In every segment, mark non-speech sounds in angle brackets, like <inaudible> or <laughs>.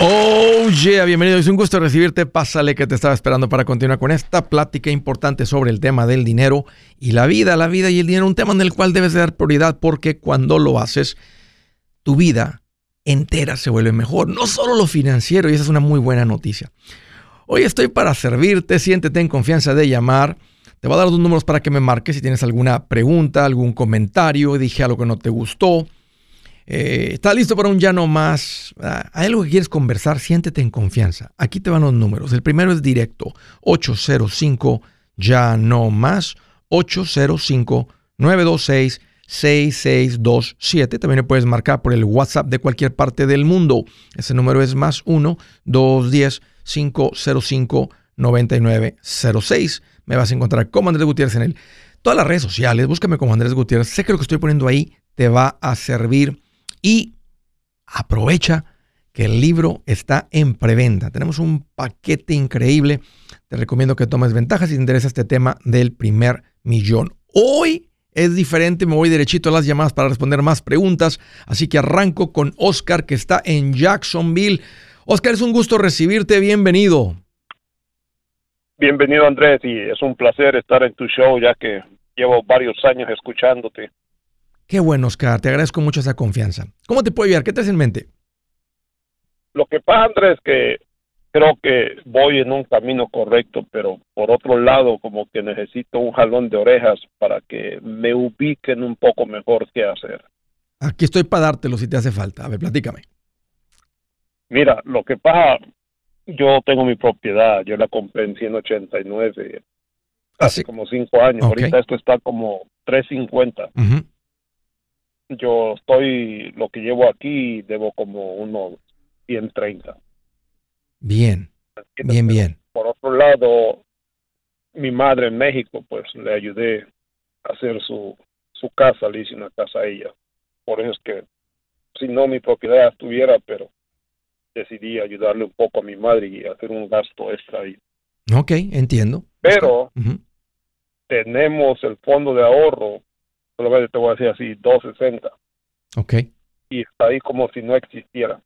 Oh, yeah, bienvenido. Es un gusto recibirte. Pásale que te estaba esperando para continuar con esta plática importante sobre el tema del dinero y la vida, la vida y el dinero, un tema en el cual debes dar prioridad porque cuando lo haces, tu vida entera se vuelve mejor, no solo lo financiero, y esa es una muy buena noticia. Hoy estoy para servirte, siéntete en confianza de llamar. Te voy a dar dos números para que me marques si tienes alguna pregunta, algún comentario, dije algo que no te gustó eh, ¿Estás listo para un ya no más? Ah, ¿Hay algo que quieres conversar? Siéntete en confianza. Aquí te van los números. El primero es directo. 805 ya no más. 805 926 6627. También le puedes marcar por el WhatsApp de cualquier parte del mundo. Ese número es más 1 210 505 9906. Me vas a encontrar como Andrés Gutiérrez en él. Todas las redes sociales, búscame como Andrés Gutiérrez. Sé que lo que estoy poniendo ahí te va a servir y aprovecha que el libro está en preventa. Tenemos un paquete increíble. Te recomiendo que tomes ventajas si te interesa este tema del primer millón. Hoy es diferente, me voy derechito a las llamadas para responder más preguntas, así que arranco con Oscar que está en Jacksonville. Oscar, es un gusto recibirte, bienvenido. Bienvenido Andrés y es un placer estar en tu show ya que llevo varios años escuchándote. Qué bueno, Oscar. Te agradezco mucho esa confianza. ¿Cómo te puedo ayudar? ¿Qué te hace en mente? Lo que pasa, Andrés, es que creo que voy en un camino correcto, pero por otro lado, como que necesito un jalón de orejas para que me ubiquen un poco mejor qué hacer. Aquí estoy para dártelo si te hace falta. A ver, platícame. Mira, lo que pasa, yo tengo mi propiedad, yo la compré en 189 hace como cinco años. Ahorita esto está como 350 yo estoy, lo que llevo aquí, debo como unos 130. Bien, bien, bien. Por otro lado, mi madre en México, pues le ayudé a hacer su, su casa, le hice una casa a ella. Por eso es que, si no, mi propiedad estuviera, pero decidí ayudarle un poco a mi madre y hacer un gasto extra ahí. Ok, entiendo. Pero tenemos el fondo de ahorro solamente te voy a decir así, 260. Ok. Y está ahí como si no existiera.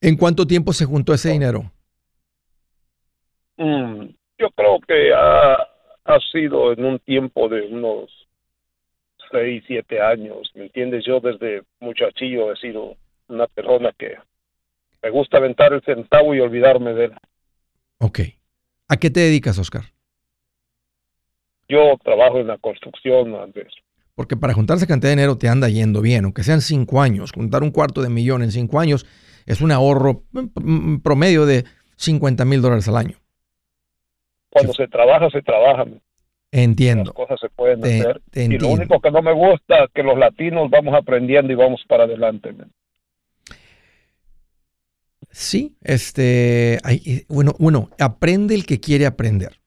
¿En cuánto tiempo se juntó ese dinero? Mm, yo creo que ha, ha sido en un tiempo de unos 6, 7 años, ¿me entiendes? Yo desde muchachillo he sido una persona que me gusta aventar el centavo y olvidarme de él. Ok. ¿A qué te dedicas, Oscar? Yo trabajo en la construcción, Andrés. Porque para juntar esa cantidad de dinero te anda yendo bien, aunque sean cinco años. Juntar un cuarto de millón en cinco años es un ahorro mm, mm, promedio de 50 mil dólares al año. Cuando se trabaja, se trabaja. Entiendo. Las cosas se pueden hacer. y lo único que no me gusta es que los latinos vamos aprendiendo y vamos para adelante. Sí, este, bueno, bueno, aprende el que quiere aprender.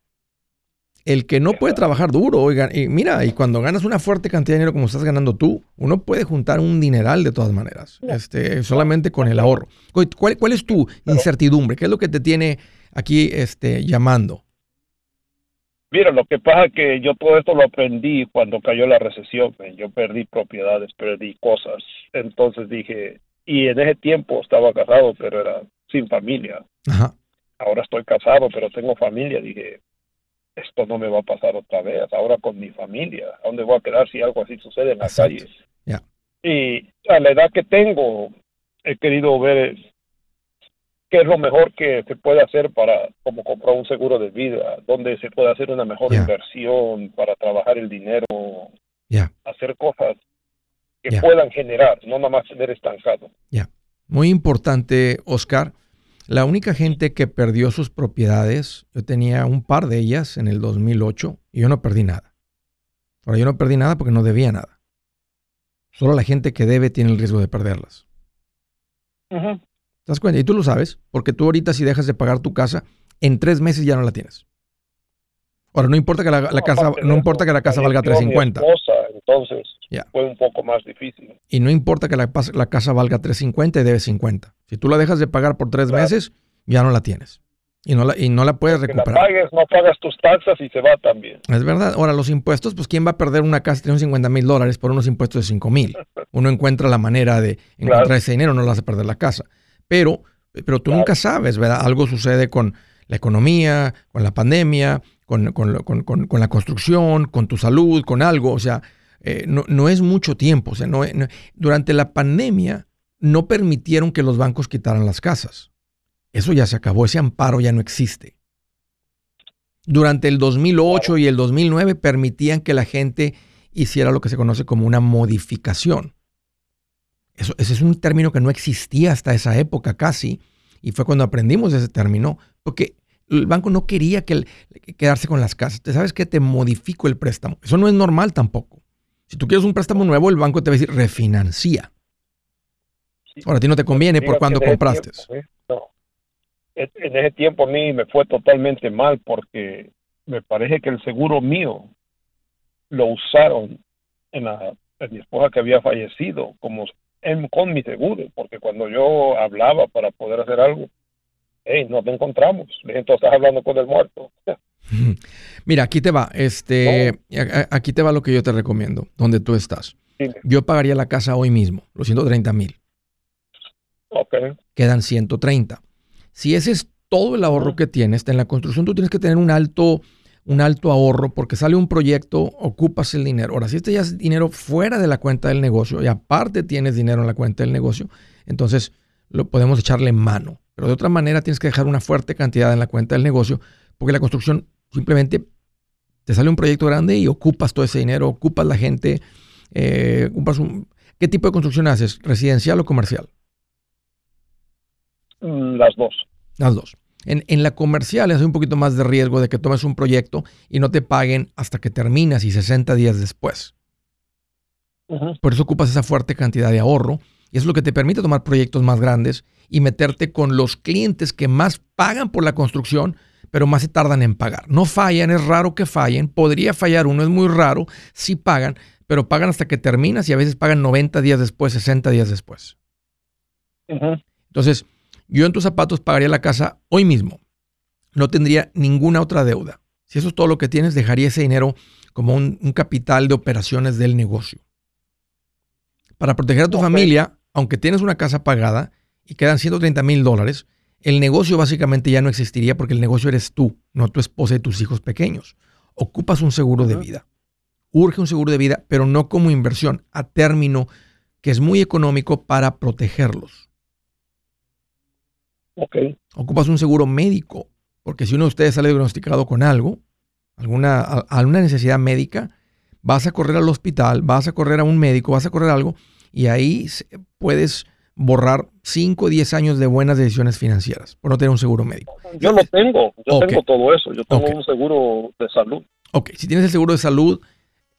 El que no puede trabajar duro, oiga, y mira, y cuando ganas una fuerte cantidad de dinero como estás ganando tú, uno puede juntar un dineral de todas maneras, este, solamente con el ahorro. ¿Cuál, cuál es tu incertidumbre? ¿Qué es lo que te tiene aquí este, llamando? Mira, lo que pasa es que yo todo esto lo aprendí cuando cayó la recesión. Yo perdí propiedades, perdí cosas. Entonces dije, y en ese tiempo estaba casado, pero era sin familia. Ahora estoy casado, pero tengo familia. Dije, esto no me va a pasar otra vez, ahora con mi familia, ¿a dónde voy a quedar si algo así sucede en la calle? Y a la edad que tengo, he querido ver qué es lo mejor que se puede hacer para, como comprar un seguro de vida, dónde se puede hacer una mejor inversión para trabajar el dinero, hacer cosas que puedan generar, no nada más tener estancado. Muy importante, Oscar la única gente que perdió sus propiedades, yo tenía un par de ellas en el 2008 y yo no perdí nada. Ahora yo no perdí nada porque no debía nada. Solo la gente que debe tiene el riesgo de perderlas. ¿Te das cuenta? Y tú lo sabes, porque tú ahorita si dejas de pagar tu casa, en tres meses ya no la tienes. Ahora, no importa que la, casa, no importa que la casa valga 350. Entonces fue un poco más difícil. Y no importa que la, casa valga 350 y debes 50. Si tú la dejas de pagar por tres meses, ya no la tienes. Y no la, y no la puedes recuperar. La pagues, no pagas tus taxas y se va también. Es verdad. Ahora, los impuestos, pues ¿quién va a perder una casa de 50 mil dólares por unos impuestos de 5 mil? <laughs> Uno encuentra la manera de encontrar ese dinero, no lo hace perder la casa. Pero pero tú nunca sabes, ¿verdad? Algo sucede con la economía, con la pandemia, con, la construcción, con tu salud, con algo. O sea, eh, no, es mucho tiempo. No, durante la pandemia no permitieron que los bancos quitaran las casas. Eso ya se acabó, ese amparo ya no existe. Durante el 2008 y el 2009 permitían que la gente hiciera lo que se conoce como una modificación. Eso, ese es un término que no existía hasta esa época casi, y fue cuando aprendimos ese término, porque el banco no quería que, quedarse con las casas. ¿Te sabes que te modifico el préstamo? Eso no es normal tampoco. Si tú quieres un préstamo nuevo, el banco te va a decir refinancia. Ahora a ti no te conviene por cuando compraste. ¿eh? En ese tiempo a mí me fue totalmente mal porque me parece que el seguro mío lo usaron en, la, mi esposa que había fallecido como con mi seguro, porque cuando yo hablaba para poder hacer algo, hey, no te encontramos. Entonces estás hablando con el muerto. <laughs> Mira, aquí te va, este, aquí te va lo que yo te recomiendo, donde tú estás. Yo pagaría la casa hoy mismo, los 130 mil. Ok. Quedan 130. Si ese es todo el ahorro que tienes, en la construcción tú tienes que tener un alto, un alto ahorro porque sale un proyecto, ocupas el dinero. Ahora, si este ya es dinero fuera de la cuenta del negocio y aparte tienes dinero en la cuenta del negocio, entonces lo podemos echarle mano. Pero de otra manera tienes que dejar una fuerte cantidad en la cuenta del negocio porque la construcción simplemente te sale un proyecto grande y ocupas todo ese dinero, ocupas la gente, eh, ocupas un... ¿Qué tipo de construcción haces? ¿Residencial o comercial? Mm, las dos. Las dos. En, la comercial es un poquito más de riesgo de que tomes un proyecto y no te paguen hasta que terminas y 60 días después. Por eso ocupas esa fuerte cantidad de ahorro y es lo que te permite tomar proyectos más grandes y meterte con los clientes que más pagan por la construcción, pero más se tardan en pagar. No fallan, es raro que fallen, podría fallar uno, es muy raro, si pagan, pero pagan hasta que terminas y a veces pagan 90 días después, 60 días después. Entonces, yo en tus zapatos pagaría la casa hoy mismo. No tendría ninguna otra deuda. Si eso es todo lo que tienes, dejaría ese dinero como un, capital de operaciones del negocio. Para proteger a tu familia, aunque tienes una casa pagada y quedan 130 mil dólares, el negocio básicamente ya no existiría porque el negocio eres tú, no tu esposa y tus hijos pequeños. Ocupas un seguro de vida. Urge un seguro de vida, pero no como inversión, a término que es muy económico para protegerlos. Ocupas un seguro médico, porque si uno de ustedes sale diagnosticado con algo, alguna, alguna necesidad médica, vas a correr al hospital, vas a correr a un médico, vas a correr algo, y ahí puedes borrar 5 o 10 años de buenas decisiones financieras por no tener un seguro médico. Yo lo tengo, yo tengo todo eso, yo tengo un seguro de salud. Ok, si tienes el seguro de salud,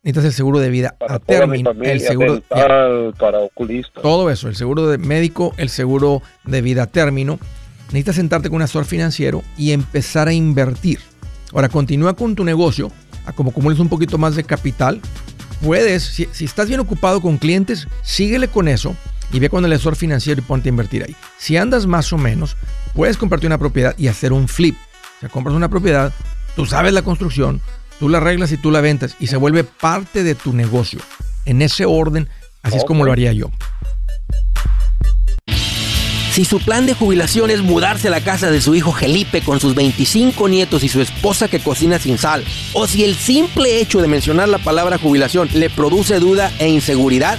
necesitas el seguro de vida para a término, el seguro dental, para oculista. Todo eso, el seguro de médico, el seguro de vida a término necesitas sentarte con un asesor financiero y empezar a invertir. Ahora, continúa con tu negocio, a como acumules un poquito más de capital. Puedes, si, estás bien ocupado con clientes, síguele con eso y ve con el asesor financiero y ponte a invertir ahí. Si andas más o menos, puedes comprarte una propiedad y hacer un flip. O sea, compras una propiedad, tú sabes la construcción, tú la arreglas y tú la ventas y se vuelve parte de tu negocio. En ese orden, así es como lo haría yo. Si su plan de jubilación es mudarse a la casa de su hijo Felipe con sus 25 nietos y su esposa que cocina sin sal, o si el simple hecho de mencionar la palabra jubilación le produce duda e inseguridad,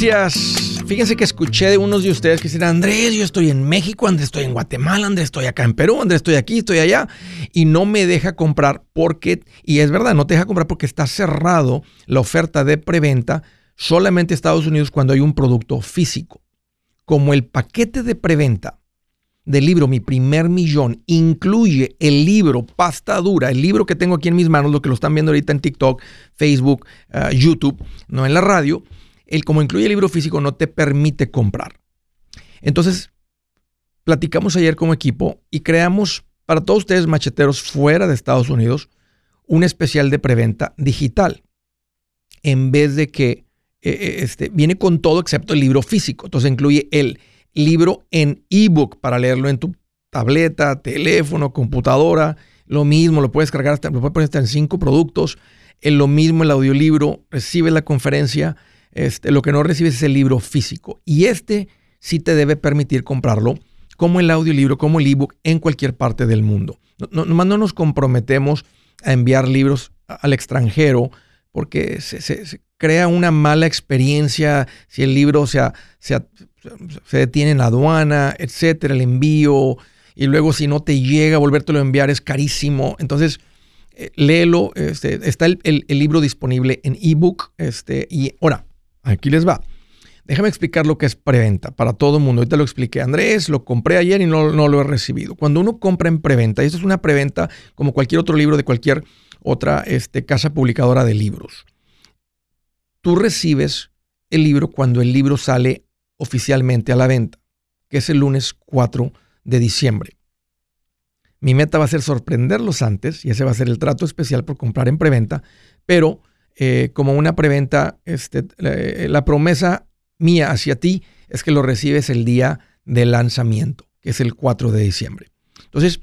Noticias. Fíjense que escuché de unos de ustedes que dicen, Andrés, yo estoy en México, Andrés, estoy en Guatemala, Andrés, estoy acá en Perú, Andrés, estoy aquí, estoy allá, y no me deja comprar porque, y es verdad, no te deja comprar porque está cerrado la oferta de preventa solamente Estados Unidos cuando hay un producto físico. Como el paquete de preventa del libro Mi primer millón incluye el libro pasta dura, el libro que tengo aquí en mis manos, lo que lo están viendo ahorita en TikTok, Facebook, uh, YouTube, no en la radio el como incluye el libro físico no te permite comprar. Entonces, platicamos ayer como equipo y creamos para todos ustedes macheteros fuera de Estados Unidos un especial de preventa digital. En vez de que eh, eh, este, viene con todo excepto el libro físico. Entonces incluye el libro en ebook para leerlo en tu tableta, teléfono, computadora. Lo mismo, lo puedes cargar hasta, lo puedes poner hasta en cinco productos. En lo mismo el audiolibro, recibe la conferencia este, lo que no recibes es el libro físico. Y este sí te debe permitir comprarlo como el audiolibro, como el ebook en cualquier parte del mundo. No, nomás no nos comprometemos a enviar libros al extranjero porque se, crea una mala experiencia si el libro se, se, detiene en la aduana, etcétera, el envío, y luego si no te llega, volvértelo a enviar es carísimo. Entonces, eh, léelo, este, está el, el, libro disponible en ebook, este, y ahora, Aquí les va. Déjame explicar lo que es preventa para todo el mundo. Ahorita lo expliqué. Andrés, lo compré ayer y no, no, lo he recibido. Cuando uno compra en preventa, y esto es una preventa como cualquier otro libro de cualquier otra este, casa publicadora de libros. Tú recibes el libro cuando el libro sale oficialmente a la venta, que es el lunes 4 de diciembre. Mi meta va a ser sorprenderlos antes, y ese va a ser el trato especial por comprar en preventa, pero eh, como una preventa, este, la, promesa mía hacia ti es que lo recibes el día del lanzamiento, que es el 4 de diciembre. Entonces,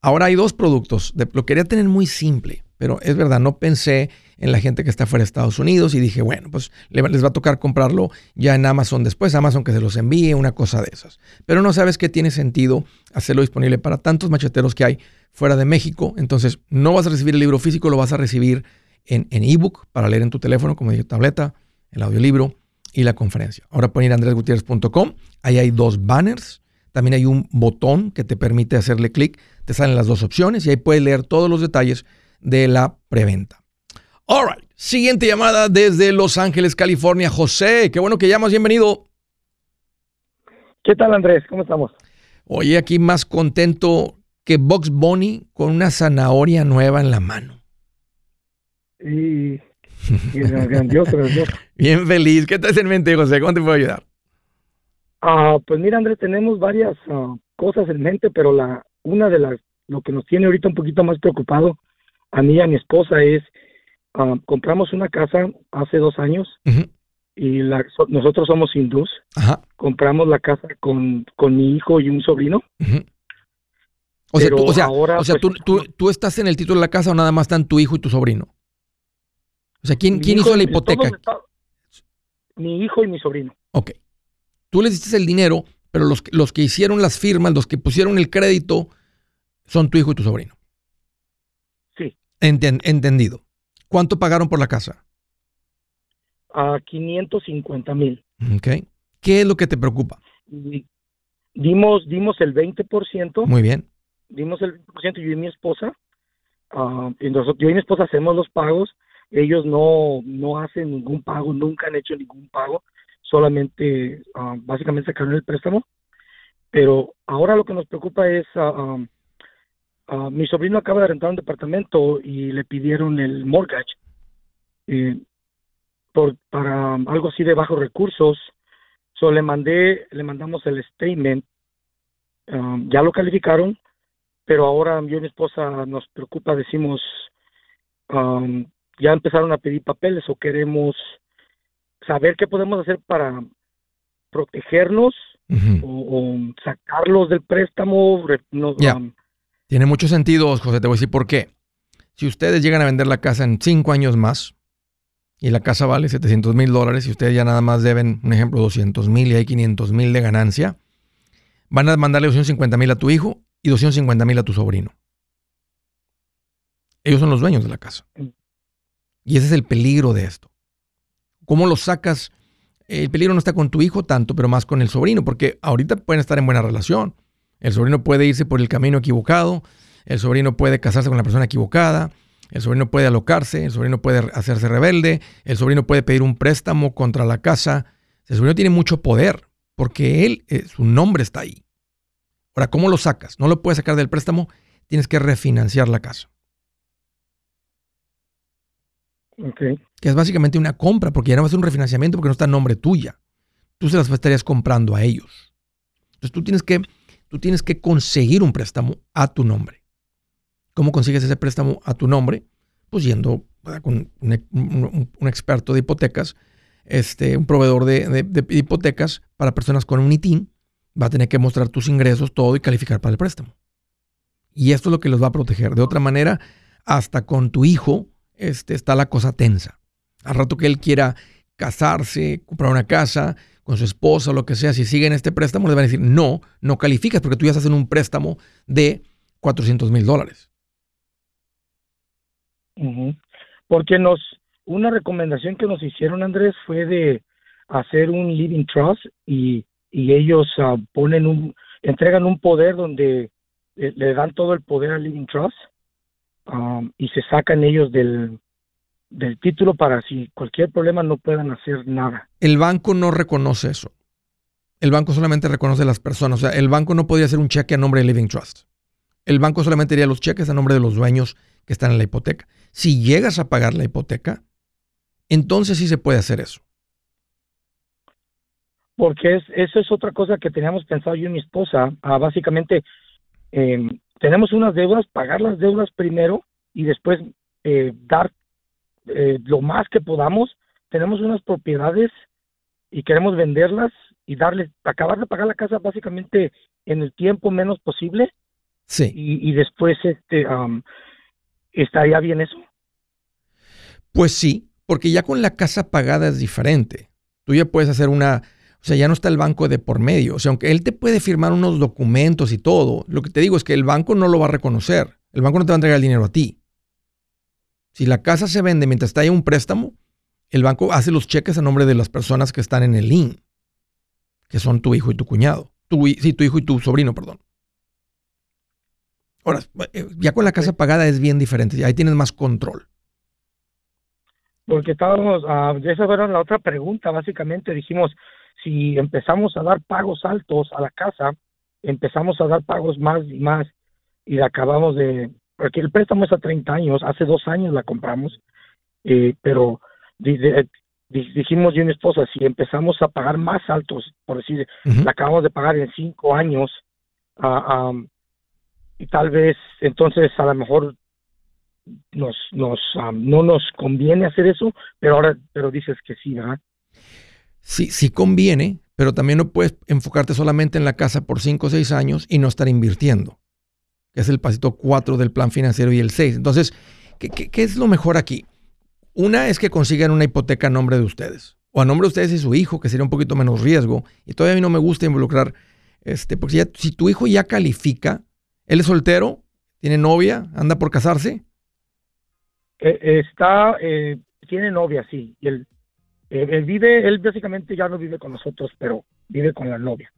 ahora hay dos productos. lo quería tener muy simple, pero es verdad, no pensé en la gente que está fuera de Estados Unidos y dije, bueno, pues les va a tocar comprarlo ya en Amazon después, Amazon que se los envíe, una cosa de esas. Pero no sabes que tiene sentido hacerlo disponible para tantos macheteros que hay fuera de México. Entonces, no vas a recibir el libro físico, lo vas a recibir en, ebook para leer en tu teléfono, como dije, tableta, el audiolibro y la conferencia. Ahora pueden ir a andresgutierrez.com, ahí hay dos banners, también hay un botón que te permite hacerle clic, te salen las dos opciones y ahí puedes leer todos los detalles de la preventa. All right, siguiente llamada desde Los Ángeles, California. José, qué bueno que llamas, bienvenido. ¿Qué tal Andrés? ¿Cómo estamos? Oye, aquí más contento que Box Bunny con una zanahoria nueva en la mano. Y, grandioso, <laughs> grandioso. Bien feliz. ¿Qué estás en mente, José? ¿Cómo te puedo ayudar? Ah, pues mira, Andrés, tenemos varias ah, cosas en mente, pero la una de las lo que nos tiene ahorita un poquito más preocupado a mí y a mi esposa es ah, compramos una casa hace dos años y la, nosotros somos hindús. Compramos la casa con, con mi hijo y un sobrino. O sea, tú, o sea, o sea pues, tú, tú, estás en el título de la casa o nada más están tu hijo y tu sobrino. O sea, ¿quién, ¿quién hizo la hipoteca? mi hijo y mi sobrino. Ok. Tú les diste el dinero, pero los, los que hicieron las firmas, los que pusieron el crédito, son tu hijo y tu sobrino. Sí. entendido. ¿Cuánto pagaron por la casa? a 550 mil. Ok. ¿Qué es lo que te preocupa? Dimos, dimos el 20%. Muy bien. Dimos el 20% yo y mi esposa. Ah, y nosotros, yo y mi esposa hacemos los pagos. Ellos no, no hacen ningún pago, nunca han hecho ningún pago. Solamente, ah, básicamente sacaron el préstamo. Pero ahora lo que nos preocupa es, ah, mi sobrino acaba de rentar un departamento y le pidieron el mortgage. Eh, por, para algo así de bajos recursos le mandé, le mandamos el statement, um, ya lo calificaron, pero ahora yo y mi esposa nos preocupa, decimos, um, ya empezaron a pedir papeles o queremos saber qué podemos hacer para protegernos o, sacarlos del préstamo. Um, Tiene mucho sentido, José, te voy a decir por qué. Si ustedes llegan a vender la casa en cinco años más, y la casa vale 700 mil dólares y ustedes ya nada más deben, un ejemplo, 200 mil y hay 500 mil de ganancia, van a mandarle 250 mil a tu hijo y 250 mil a tu sobrino. Ellos son los dueños de la casa. Y ese es el peligro de esto. ¿Cómo lo sacas? El peligro no está con tu hijo tanto, pero más con el sobrino, porque ahorita pueden estar en buena relación. El sobrino puede irse por el camino equivocado, el sobrino puede casarse con la persona equivocada, el sobrino puede alocarse, el sobrino puede hacerse rebelde, el sobrino puede pedir un préstamo contra la casa. El sobrino tiene mucho poder porque él, eh, su nombre está ahí. Ahora, ¿cómo lo sacas? No lo puedes sacar del préstamo, tienes que refinanciar la casa. Que es básicamente una compra, porque ya no va a ser un refinanciamiento porque no está en nombre tuya. Tú se las estarías comprando a ellos. Entonces tú tienes que, tú tienes que conseguir un préstamo a tu nombre. ¿Cómo consigues ese préstamo a tu nombre? Pues yendo con un, experto de hipotecas, este, un proveedor de, hipotecas para personas con un ITIN, va a tener que mostrar tus ingresos, todo y calificar para el préstamo. Y esto es lo que los va a proteger. De otra manera, hasta con tu hijo este, está la cosa tensa. Al rato que él quiera casarse, comprar una casa con su esposa lo que sea, si sigue en este préstamo, le van a decir, no, no calificas porque tú ya estás en un préstamo de 400 mil dólares. Porque nos, una recomendación que nos hicieron, Andrés, fue de hacer un living trust y, y ellos ah, ponen un, entregan un poder donde eh, le, dan todo el poder al living trust um, y se sacan ellos del, del título para si cualquier problema no puedan hacer nada. El banco no reconoce eso. El banco solamente reconoce a las personas. O sea, el banco no podía hacer un cheque a nombre de Living Trust. El banco solamente haría los cheques a nombre de los dueños que están en la hipoteca. Si llegas a pagar la hipoteca, entonces sí se puede hacer eso. Porque es, eso es otra cosa que teníamos pensado yo y mi esposa. Ah, básicamente, em, tenemos unas deudas, pagar las deudas primero y después eh, dar eh, lo más que podamos. Tenemos unas propiedades y queremos venderlas y darles, acabar de pagar la casa básicamente en el tiempo menos posible. Sí. Y, después este, ¿Estaría bien eso? Pues sí, porque ya con la casa pagada es diferente. Tú ya puedes hacer una, o sea, ya no está el banco de por medio. O sea, aunque él te puede firmar unos documentos y todo, lo que te digo es que el banco no lo va a reconocer. El banco no te va a entregar el dinero a ti. Si la casa se vende mientras está ahí un préstamo, el banco hace los cheques a nombre de las personas que están en el link, que son tu hijo y tu cuñado. Tu, sí, tu hijo y tu sobrino, perdón. Ahora, eh, ya con la casa pagada es bien diferente, ahí tienes más control. Porque estábamos, uh, esa era la otra pregunta, básicamente dijimos, si empezamos a dar pagos altos a la casa, empezamos a dar pagos más y más y la acabamos de, porque el préstamo es a 30 años, hace dos años la compramos, eh, pero dijimos yo y mi esposa, si empezamos a pagar más altos, por decir, la acabamos de pagar en cinco años, uh, y tal vez entonces a lo mejor nos, nos no nos conviene hacer eso, pero ahora pero dices que sí, ¿verdad? Sí, conviene, pero también no puedes enfocarte solamente en la casa por 5 o 6 años y no estar invirtiendo, que es el pasito 4 del plan financiero y el 6. Entonces, ¿qué, qué es lo mejor aquí? Una es que consigan una hipoteca a nombre de ustedes, o a nombre de ustedes y su hijo, que sería un poquito menos riesgo. Y todavía a mí no me gusta involucrar, este, porque si tu hijo ya califica, ¿Él es soltero? ¿Tiene novia? ¿Anda por casarse? Eh, está, eh, tiene novia, sí. Y el, Él, vive, él básicamente ya no vive con nosotros, pero vive con la novia.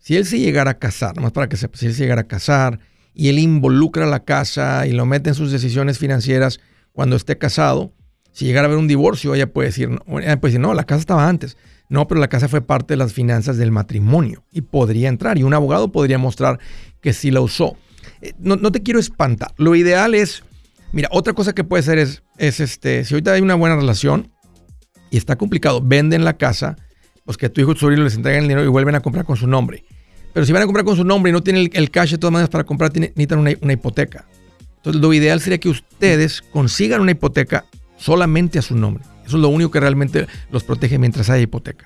Si él se llegara a casar, nomás para que sepa, si él se llegara a casar y él involucra la casa y lo mete en sus decisiones financieras cuando esté casado, si llegara a haber un divorcio, ella puede decir, ella puede decir, no, la casa estaba antes. No, pero la casa fue parte de las finanzas del matrimonio y podría entrar y un abogado podría mostrar que sí la usó. Eh, no, no te quiero espantar. Lo ideal es, mira, otra cosa que puede ser es, es este, si ahorita hay una buena relación está complicado, venden la casa, pues que tu hijo y tu sobrino les entregan el dinero y vuelven a comprar con su nombre. Pero si van a comprar con su nombre y no tienen el, cash de todas maneras para comprar, necesitan una, una hipoteca. Entonces lo ideal sería que ustedes consigan una hipoteca solamente a su nombre. Eso es lo único que realmente los protege mientras haya hipoteca.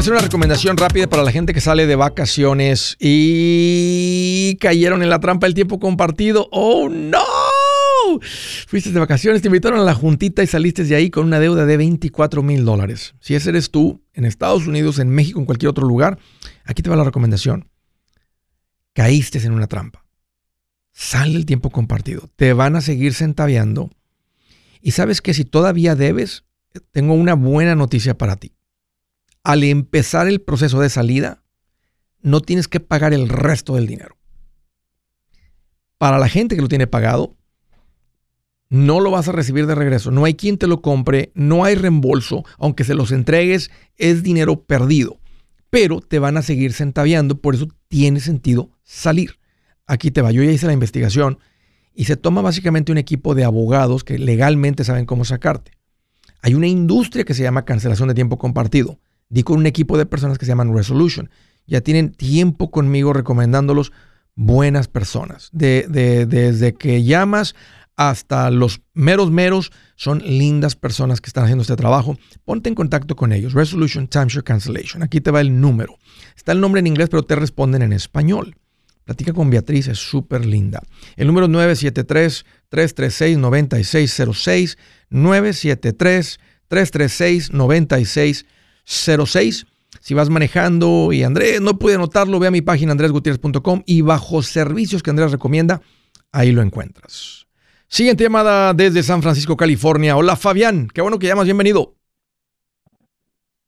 Quiero hacer una recomendación rápida para la gente que sale de vacaciones y cayeron en la trampa del tiempo compartido. ¡Oh, no! Fuiste de vacaciones, te invitaron a la juntita y saliste de ahí con una deuda de 24 mil dólares. Si ese eres tú, en Estados Unidos, en México, en cualquier otro lugar, aquí te va la recomendación. Caíste en una trampa. Sale el tiempo compartido. Te van a seguir centaveando. Y sabes que si todavía debes, tengo una buena noticia para ti al empezar el proceso de salida, no tienes que pagar el resto del dinero. Para la gente que lo tiene pagado, no lo vas a recibir de regreso. No hay quien te lo compre, no hay reembolso. Aunque se los entregues, es dinero perdido. Pero te van a seguir centaviando, por eso tiene sentido salir. Aquí te va, yo ya hice la investigación y se toma básicamente un equipo de abogados que legalmente saben cómo sacarte. Hay una industria que se llama cancelación de tiempo compartido di con un equipo de personas que se llaman Resolution. Ya tienen tiempo conmigo recomendándolos buenas personas. De, desde que llamas hasta los meros meros son lindas personas que están haciendo este trabajo. Ponte en contacto con ellos. Resolution Timeshare Cancellation. Aquí te va el número. Está el nombre en inglés, pero te responden en español. Platica con Beatriz, es súper linda. El número es 973-336-9606. 973-336-9606. 06. Si vas manejando y Andrés no puede anotarlo, ve a mi página andresgutierrez.com y bajo servicios que Andrés recomienda, ahí lo encuentras. Siguiente llamada desde San Francisco, California. Hola Fabián, qué bueno que llamas, bienvenido.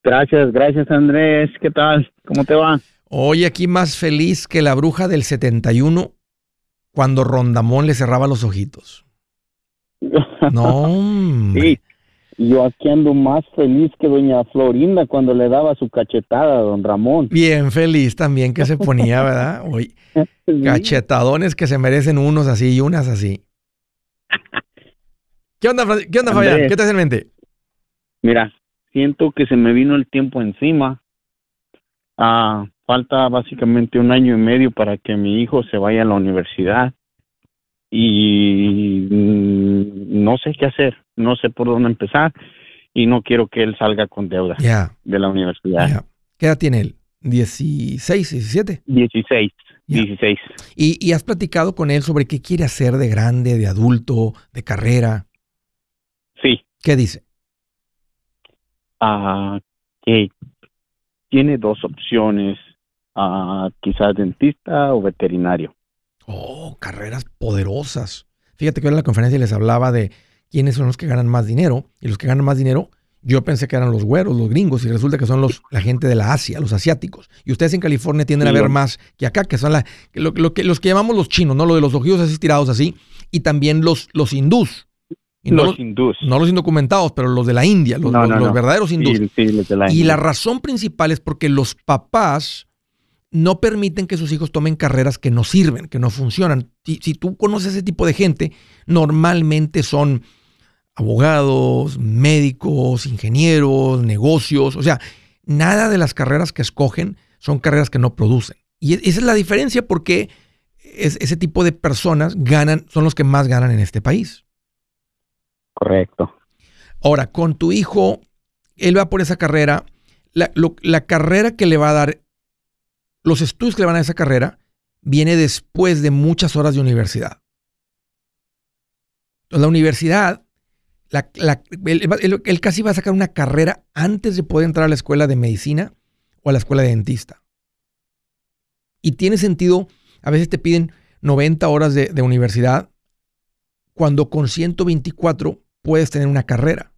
Gracias, gracias Andrés. ¿Qué tal? ¿Cómo te va? Hoy aquí más feliz que la bruja del 71 cuando Rondamón le cerraba los ojitos. <laughs> No. Sí, yo aquí ando más feliz que doña Florinda cuando le daba su cachetada a don Ramón. Bien feliz también que se ponía, ¿verdad? <laughs> Hoy, cachetadones que se merecen unos así y unas así. ¿Qué onda, ¿qué onda Fabián? ¿Qué te hace en mente? Mira, siento que se me vino el tiempo encima. Ah, falta básicamente un año y medio para que mi hijo se vaya a la universidad y mm, no sé qué hacer, no sé por dónde empezar y no quiero que él salga con deuda de la universidad. ¿Qué edad tiene él? ¿16, 17? 16, 16. ¿Y, ¿Y, has platicado con él sobre qué quiere hacer de grande, de adulto, de carrera? Sí. ¿Qué dice? Ah, que tiene dos opciones, ah, quizás dentista o veterinario. Oh, carreras poderosas. Fíjate que en la conferencia les hablaba de quiénes son los que ganan más dinero y los que ganan más dinero Yo pensé que eran los güeros, los gringos, y resulta que son los, la gente de la Asia, los asiáticos. Y ustedes en California tienden a ver más que acá, que son la, lo, que, los que llamamos los chinos, ¿no? Lo de los ojillos así tirados así, y también los, los hindús. los, hindús. No los indocumentados, pero los de la India, los, verdaderos hindús. y la razón principal es porque los papás no permiten que sus hijos tomen carreras que no sirven, que no funcionan. Si, si tú conoces ese tipo de gente, normalmente son abogados, médicos, ingenieros, negocios, o sea, nada de las carreras que escogen son carreras que no producen. Y esa es la diferencia porque ese tipo de personas ganan, son los que más ganan en este país. Correcto. Ahora, con tu hijo, él va por esa carrera, la, la carrera que le va a dar, los estudios que le van a dar esa carrera, viene después de muchas horas de universidad. Entonces, la universidad él, casi va a sacar una carrera antes de poder entrar a la escuela de medicina o a la escuela de dentista. Y tiene sentido, a veces te piden 90 horas de, universidad, cuando con 124 puedes tener una carrera.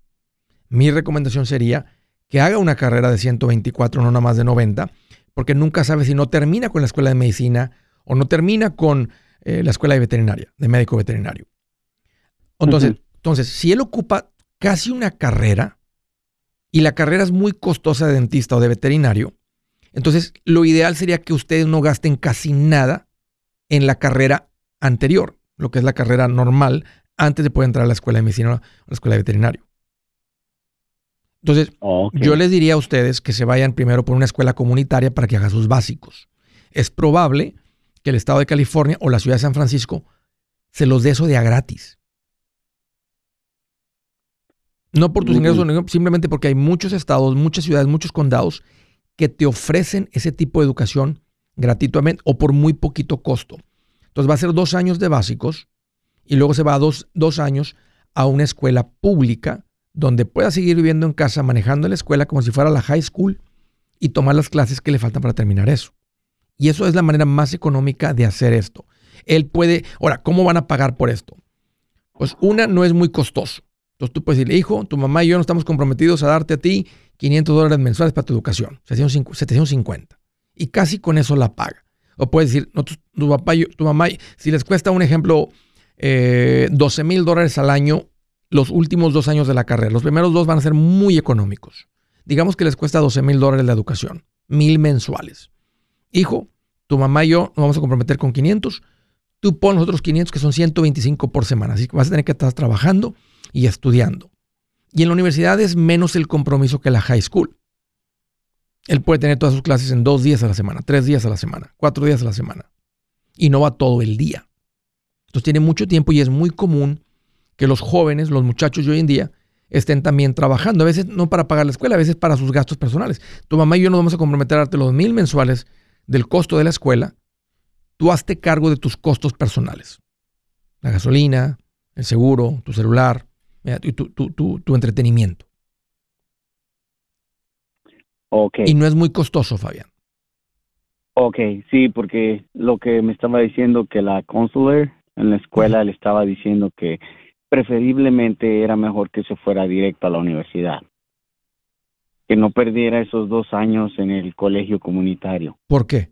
Mi recomendación sería que haga una carrera de 124, no nada más de 90, porque nunca sabe si no termina con la escuela de medicina o no termina con eh, la escuela de veterinaria, de médico veterinario. Entonces, entonces, si él ocupa casi una carrera y la carrera es muy costosa de dentista o de veterinario, entonces lo ideal sería que ustedes no gasten casi nada en la carrera anterior, lo que es la carrera normal, antes de poder entrar a la escuela de medicina o a la escuela de veterinario. Entonces, yo les diría a ustedes que se vayan primero por una escuela comunitaria para que haga sus básicos. Es probable que el estado de California o la ciudad de San Francisco se los dé eso de a gratis. No por tus ingresos, simplemente porque hay muchos estados, muchas ciudades, muchos condados que te ofrecen ese tipo de educación gratuitamente o por muy poquito costo. Entonces va a ser dos años de básicos y luego se va a dos, dos años a una escuela pública donde pueda seguir viviendo en casa, manejando la escuela como si fuera la high school y tomar las clases que le faltan para terminar eso. Y eso es la manera más económica de hacer esto. Él puede, ahora, ¿cómo van a pagar por esto? Pues una, no es muy costoso. Tú puedes decirle, hijo, tu mamá y yo no estamos comprometidos a darte a ti 500 dólares mensuales para tu educación, 750. Y casi con eso la paga. O puedes decir, no, tu, papá tu mamá, si les cuesta un ejemplo, 12 eh, mil dólares al año los últimos dos años de la carrera. Los primeros dos van a ser muy económicos. Digamos que les cuesta 12 mil dólares la educación, mil mensuales. Hijo, tu mamá y yo nos vamos a comprometer con 500. Tú pon los otros 500 que son 125 por semana. Así que vas a tener que estar trabajando y estudiando. Y en la universidad es menos el compromiso que la high school. Él puede tener todas sus clases en dos días a la semana, tres días a la semana, cuatro días a la semana. Y no va todo el día. Entonces tiene mucho tiempo y es muy común que los jóvenes, los muchachos de hoy en día, estén también trabajando. A veces no para pagar la escuela, a veces para sus gastos personales. Tu mamá y yo nos vamos a comprometer a darte los mil mensuales del costo de la escuela. Tú hazte cargo de tus costos personales. La gasolina, el seguro, tu celular, tu, entretenimiento. Okay. Y no es muy costoso, Fabián. Ok, sí, porque lo que me estaba diciendo que la consular en la escuela le estaba diciendo que preferiblemente era mejor que se fuera directo a la universidad, que no perdiera esos dos años en el colegio comunitario. ¿Por qué?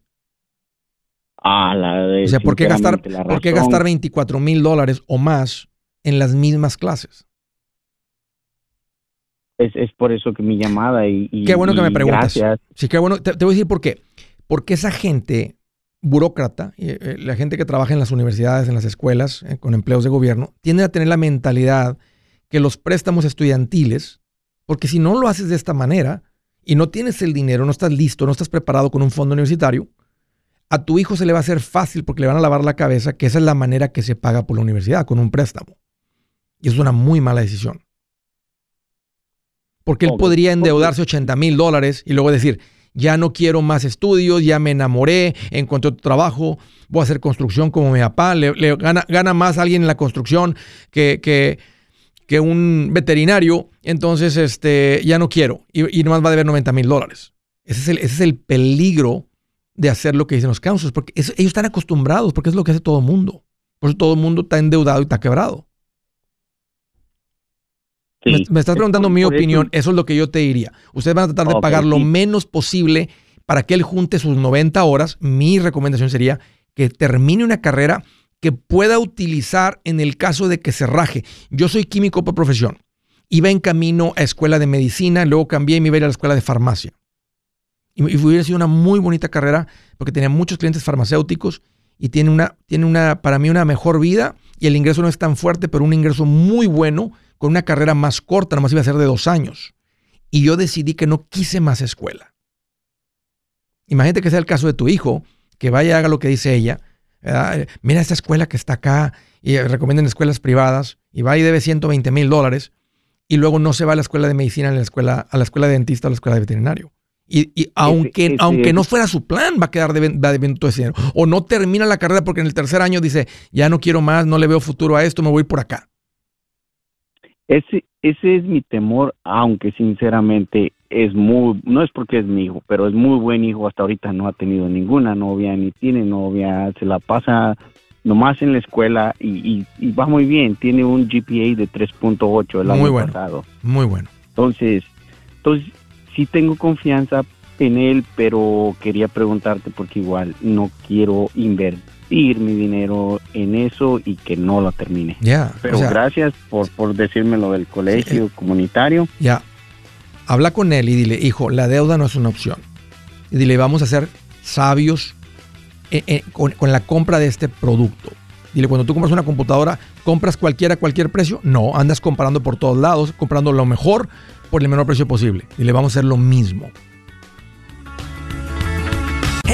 Ah, la de, o sea, ¿por qué gastar, ¿por qué gastar 24 mil dólares o más en las mismas clases? Es, por eso que mi llamada y, qué bueno que me preguntas. Sí, qué bueno. Te, voy a decir por qué. Porque esa gente burócrata, eh, la gente que trabaja en las universidades, en las escuelas, eh, con empleos de gobierno, tiende a tener la mentalidad que los préstamos estudiantiles, porque si no lo haces de esta manera y no tienes el dinero, no estás listo, no estás preparado con un fondo universitario, a tu hijo se le va a hacer fácil porque le van a lavar la cabeza que esa es la manera que se paga por la universidad, con un préstamo. Y es una muy mala decisión. Porque él podría endeudarse 80 mil dólares y luego decir, ya no quiero más estudios, ya me enamoré, encontré otro trabajo, voy a hacer construcción como mi papá, le, gana, gana, más alguien en la construcción que, que, que, un veterinario, entonces este, ya no quiero y, y nomás va a deber 90 mil dólares. Ese es, el, ese es el peligro de hacer lo que dicen los counselors, porque ellos están acostumbrados, porque es lo que hace todo el mundo. Por eso todo el mundo está endeudado y está quebrado. Me, estás preguntando mi opinión, eso, es lo que yo te diría. Ustedes van a tratar de pagar lo menos posible para que él junte sus 90 horas. Mi recomendación sería que termine una carrera que pueda utilizar en el caso de que se raje. Yo soy químico por profesión. Iba en camino a escuela de medicina, luego cambié y me iba a ir a la escuela de farmacia. Y, hubiera sido una muy bonita carrera porque tenía muchos clientes farmacéuticos y tiene una, tiene una, para mí, una mejor vida y el ingreso no es tan fuerte, pero un ingreso muy bueno con una carrera más corta, nomás iba a ser de dos años. Y yo decidí que no quise más escuela. Imagínate que sea el caso de tu hijo, que vaya y haga lo que dice ella. Mira esta escuela que está acá y recomiendan escuelas privadas y va y debe 120 mil dólares y luego no se va a la escuela de medicina, a la escuela, a la escuela de dentista o a la escuela de veterinario. Y, aunque, aunque no fuera su plan, va a quedar debiendo todo ese dinero. O no termina la carrera porque en el tercer año dice, ya no quiero más, no le veo futuro a esto, me voy por acá. Ese, ese es mi temor, aunque sinceramente es muy, no es porque es mi hijo, pero es muy buen hijo. Hasta ahorita no ha tenido ninguna novia, ni tiene novia, se la pasa nomás en la escuela y, va muy bien. Tiene un GPA de 3.8 el año pasado. Muy bueno. Entonces, entonces sí tengo confianza en él, pero quería preguntarte porque igual no quiero invertir mi dinero en eso y que no lo termine. Ya. pero gracias por, por decirme lo del colegio comunitario. Ya. Habla con él y dile, hijo, la deuda no es una opción. Y dile, vamos a ser sabios eh, eh, con, con la compra de este producto. Dile, cuando tú compras una computadora, ¿compras cualquiera a cualquier precio? No, andas comprando por todos lados, comprando lo mejor por el menor precio posible. Y le vamos a hacer lo mismo.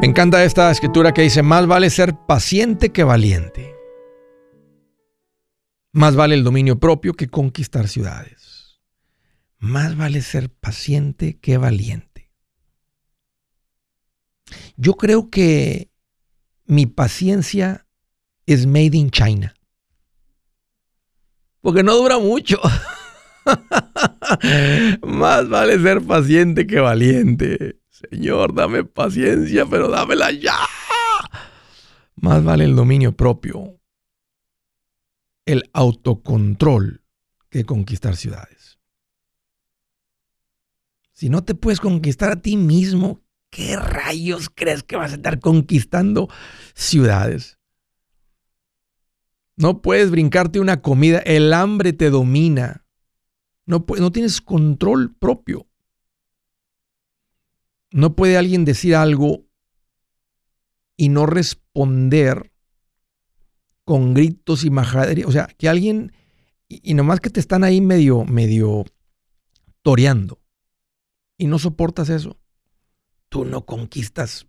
Me encanta esta escritura que dice, más vale ser paciente que valiente. Más vale el dominio propio que conquistar ciudades. Más vale ser paciente que valiente. Yo creo que mi paciencia es made in China. Porque no dura mucho. <laughs> Más vale ser paciente que valiente. Señor, dame paciencia, pero dámela ya. Más vale el dominio propio, el autocontrol que conquistar ciudades. Si no te puedes conquistar a ti mismo, ¿qué rayos crees que vas a estar conquistando ciudades? No puedes brincarte una comida, el hambre te domina. No, no tienes control propio. No puede alguien decir algo y no responder con gritos y majadería. O sea, que alguien, y, nomás que te están ahí medio, medio toreando y no soportas eso, tú no conquistas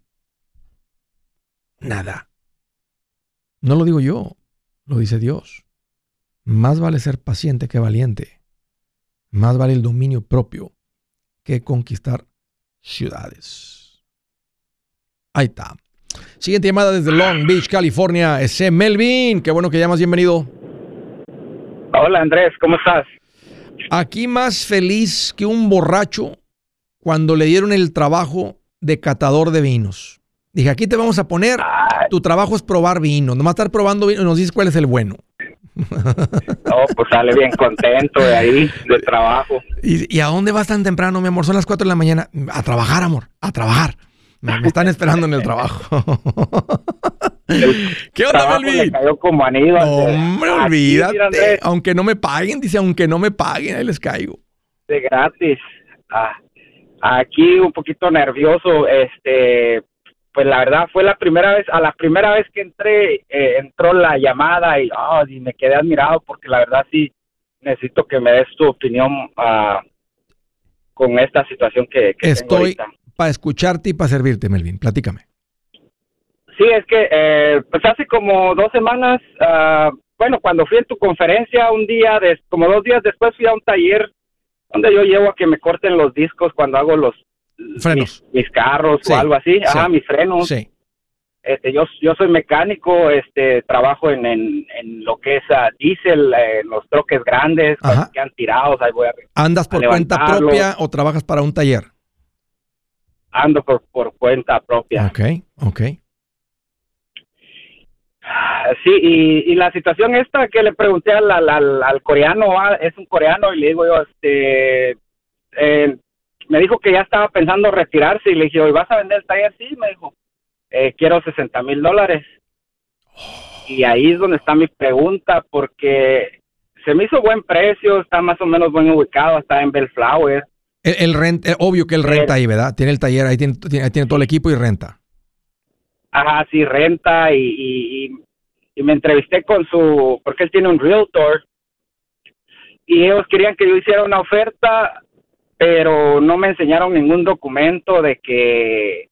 nada. No lo digo yo, lo dice Dios. Más vale ser paciente que valiente. Más vale el dominio propio que conquistar ciudades. Ahí está. Siguiente llamada desde Long Beach, California. Ese Melvin. Qué bueno que llamas. Bienvenido. Hola Andrés, ¿cómo estás? Aquí más feliz que un borracho cuando le dieron el trabajo de catador de vinos. Dije, aquí te vamos a poner, tu trabajo es probar vino, nomás estar probando vino y nos dices cuál es el bueno. <laughs> No, pues sale bien contento de ahí, del trabajo. ¿Y, ¿Y a dónde vas tan temprano, mi amor? Son las 4 de la mañana. A trabajar, amor, a trabajar. Me, me están esperando en el trabajo. <laughs> ¿Qué onda, Melvin? cayó como. No, Andrés. hombre, olvídate. Aunque no me paguen, dice, aunque no me paguen, ahí les caigo. de gratis. Ah, aquí un poquito nervioso, este, pues la verdad fue la primera vez, a la primera vez que entré, eh, entró la llamada y, ah, y me quedé admirado porque la verdad sí necesito que me des tu opinión ah, con esta situación que, que Estoy para escucharte y para servirte, Melvin. Platícame. Sí, es que eh, pues hace como dos semanas, ah, bueno, cuando fui en tu conferencia un día, des- como dos días después fui a un taller donde yo llevo a que me corten los discos cuando hago los Frenos. mis, mis carros Sí, o algo así, sí. ajá, mis frenos. Sí. Este, yo, yo soy mecánico, este, trabajo en, en, en lo que es ah, diésel, eh, en los troques grandes, Ajá. cuando quedan tirados, ahí voy a, ¿Andas por a cuenta propia o trabajas para un taller? ando por, por cuenta propia. Ok, ok. Sí, y, y la situación esta que le pregunté al, al, al- coreano, ah, es un coreano, y le digo yo, este, eh, me dijo que ya estaba pensando retirarse, y le dije, ¿y vas a vender el taller? Sí, me dijo, eh, quiero 60 mil dólares. Y ahí es donde está mi pregunta, porque se me hizo buen precio, está más o menos buen ubicado, está en Bellflower. El, el rent, eh, obvio que él renta ahí, ¿verdad? Tiene el taller, ahí tiene, tiene- tiene todo el equipo y renta. Ajá, sí, renta y, y, y- y me entrevisté con su, porque él tiene un realtor y ellos querían que yo hiciera una oferta, pero no me enseñaron ningún documento de que,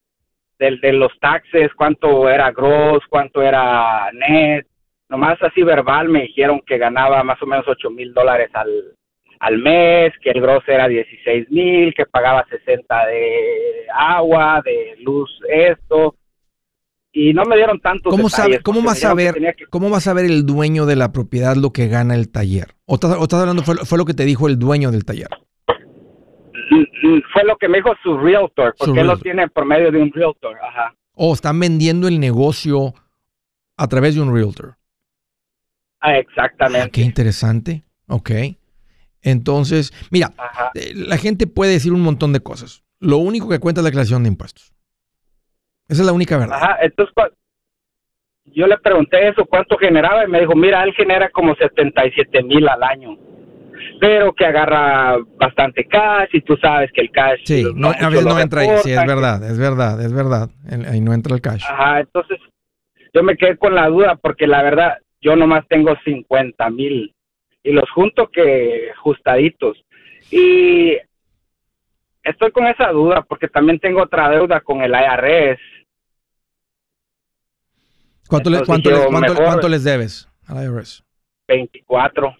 del de los taxes, cuánto era gross, cuánto era net, nomás así verbal me dijeron que ganaba más o menos 8 mil dólares al, al mes, que el gross era 16 mil, que pagaba 60 de agua, de luz, esto y no me dieron tantos ¿Cómo, detalles, sabe, ¿cómo porque va a dijeron que que- cómo va a saber el dueño de la propiedad lo que gana el taller? ¿O estás, o estás hablando, fue, fue lo que te dijo el dueño del taller? Fue lo que me dijo su realtor, Su porque él lo tiene por medio de un realtor, ajá. ¿O están vendiendo el negocio a través de un realtor? Ah, Ah, exactamente. qué interesante. Ok. Entonces, mira, Ajá. eh, la gente puede decir un montón de cosas. Lo único que cuenta es la declaración de impuestos. Esa es la única verdad. Ajá, entonces yo le pregunté eso, cuánto generaba, y me dijo, mira, él genera como 77 mil al año, pero que agarra bastante cash, y tú sabes que el cash... Sí, no, a veces no entra ahí. Sí, es verdad, es verdad, es verdad. Ahí no entra el cash. Ajá, entonces yo me quedé con la duda, porque la verdad, yo nomás tengo 50 mil, y los junto que ajustaditos, y estoy con esa duda, porque también tengo otra deuda con el IRS, ¿Cuánto, entonces cuánto les, cuánto- cuánto les debes al IRS? 24.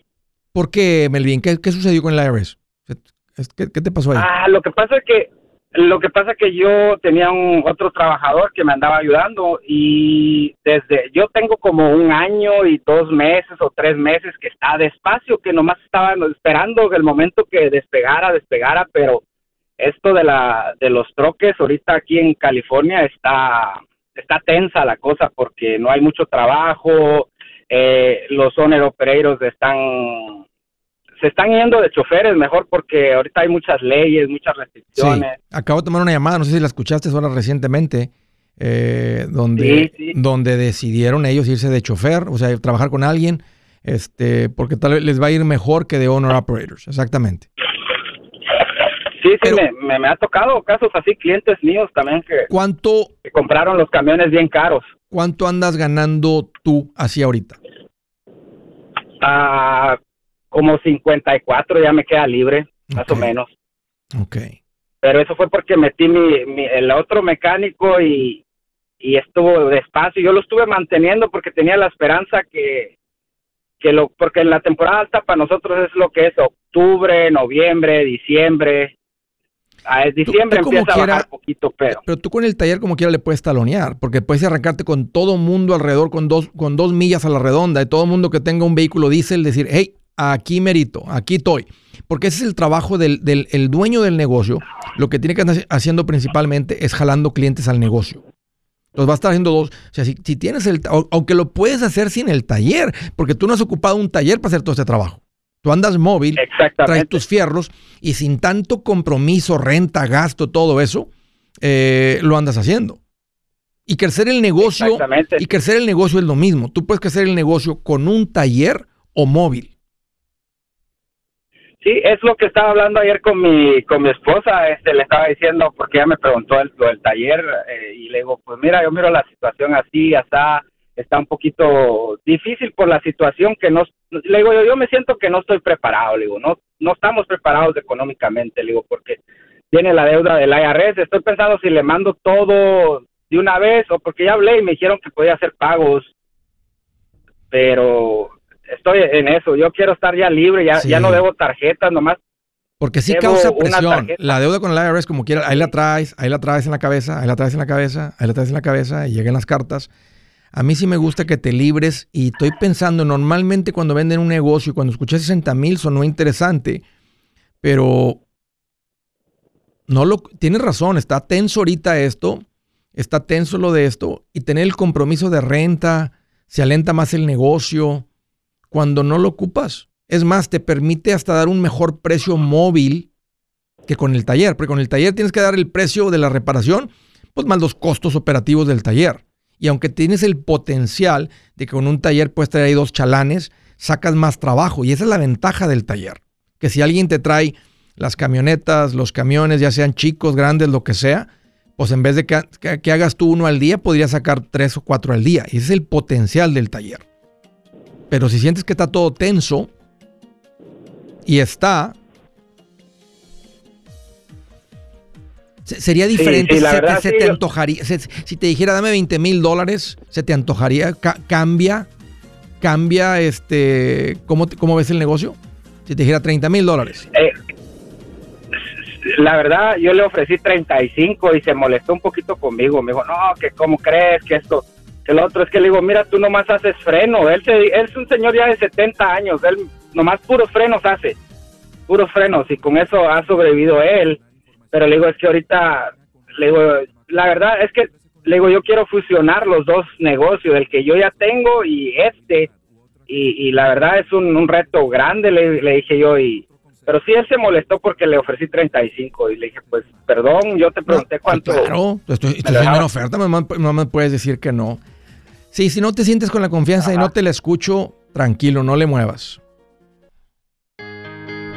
¿Por qué, Melvin? ¿Qué, qué sucedió con el IRS? ¿Qué, qué te pasó ahí? Ah, lo que pasa es que lo que pasa es que yo tenía un otro trabajador que me andaba ayudando y desde yo tengo como un año y dos meses o tres meses que está despacio, que nomás estaba esperando el momento que despegara, despegara, pero esto de la de los troques ahorita aquí en California está está tensa la cosa porque no hay mucho trabajo, eh, los owner operators están se están yendo de choferes mejor porque ahorita hay muchas leyes, muchas Sí, restricciones. acabo de tomar una llamada, no sé si la escuchaste ahora recientemente, eh, donde, Sí, sí. donde decidieron ellos irse de chofer, o sea, trabajar con alguien, este, porque tal vez les va a ir mejor que de owner operators, exactamente. Sí, sí, Pero- me, me, me ha tocado casos así, clientes míos también que, ¿Cuánto, que compraron los camiones bien caros. cuánto andas ganando tú así ahorita? Ah, como 54 ya me queda libre, más o menos. Ok. Pero eso fue porque metí mi, mi- el otro mecánico y, y estuvo despacio. Yo lo estuve manteniendo porque tenía la esperanza que, que lo, porque en la temporada alta para nosotros es lo que es octubre, noviembre, diciembre. Ah, es diciembre tú como empieza a quiera- bajar poquito, pero Pero tú con el taller como quiera le puedes talonear, porque puedes arrancarte con todo mundo alrededor, con dos, con dos millas a la redonda, y todo mundo que tenga un vehículo diésel, decir, hey, aquí merito, aquí estoy. Porque ese es el trabajo del, del el dueño del negocio. Lo que tiene que estar haciendo principalmente es jalando clientes al negocio. Entonces va a estar haciendo dos. O sea, si, tienes el. Aunque lo puedes hacer sin el taller, porque tú no has ocupado un taller para hacer todo este trabajo. Tú andas móvil, traes tus fierros y sin tanto compromiso, renta, gasto, todo eso, eh, lo andas haciendo. Y crecer el negocio. Y crecer el negocio es lo mismo. Tú puedes crecer el negocio con un taller o móvil. Sí, es lo que estaba hablando ayer con mi con mi esposa, este le estaba diciendo porque ella me preguntó el, lo del taller eh, y le digo, pues mira, yo miro la situación así, está está un poquito difícil por la situación que no le digo yo, yo me siento que no estoy preparado, le digo, no no estamos preparados económicamente, le digo, porque tiene la deuda del IRS, estoy pensando si le mando todo de una vez o porque ya hablé y me dijeron que podía hacer pagos, pero estoy en eso. Yo quiero estar ya libre, ya, ya no debo tarjetas nomás. Porque sí causa presión. La deuda con el IRS, como quiera, ahí la traes, ahí la traes en la cabeza, ahí la traes en la cabeza, ahí la traes en la cabeza y llegan las cartas. A mí sí me gusta que te libres y estoy pensando, normalmente cuando venden un negocio, cuando escuché 60 mil sonó interesante, pero no lo, tienes razón, está tenso ahorita esto, está tenso lo de esto y tener el compromiso de renta, se alenta más el negocio, cuando no lo ocupas. Es más, te permite hasta dar un mejor precio móvil que con el taller, porque con el taller tienes que dar el precio de la reparación, pues más los costos operativos del taller. Y aunque tienes el potencial de que con un taller puedes traer ahí dos chalanes, sacas más trabajo. Y esa es la ventaja del taller. Que si alguien te trae las camionetas, los camiones, ya sean chicos, grandes, lo que sea, pues en vez de que, que hagas tú uno al día, podrías sacar tres o cuatro al día. Y ese es el potencial del taller. Pero si sientes que está todo tenso y está, sería diferente. se, te, antojaría. si te dijera dame 20 mil dólares, se te antojaría. cambia, cambia este. ¿cómo, ¿Cómo ves el negocio? Si te dijera 30 mil dólares. Eh, la verdad, yo le ofrecí 35 y se molestó un poquito conmigo. Me dijo, no, que cómo crees que esto el otro es que le digo, mira, tú nomás haces freno. Él, es un señor ya de 70 años, él nomás puros frenos hace, puros frenos, y con eso ha sobrevivido él. Pero le digo, es que ahorita, le digo, la verdad es que, le digo, yo quiero fusionar los dos negocios, el que yo ya tengo y este. Y, la verdad es un, reto grande, le, dije yo, y, pero sí, él se molestó porque le ofrecí 35 y le dije, pues, perdón, yo te pregunté cuánto. Claro, estoy, estoy haciendo una oferta, no me puedes decir que no. Sí, si no te sientes con la confianza y no te la escucho, tranquilo, no le muevas.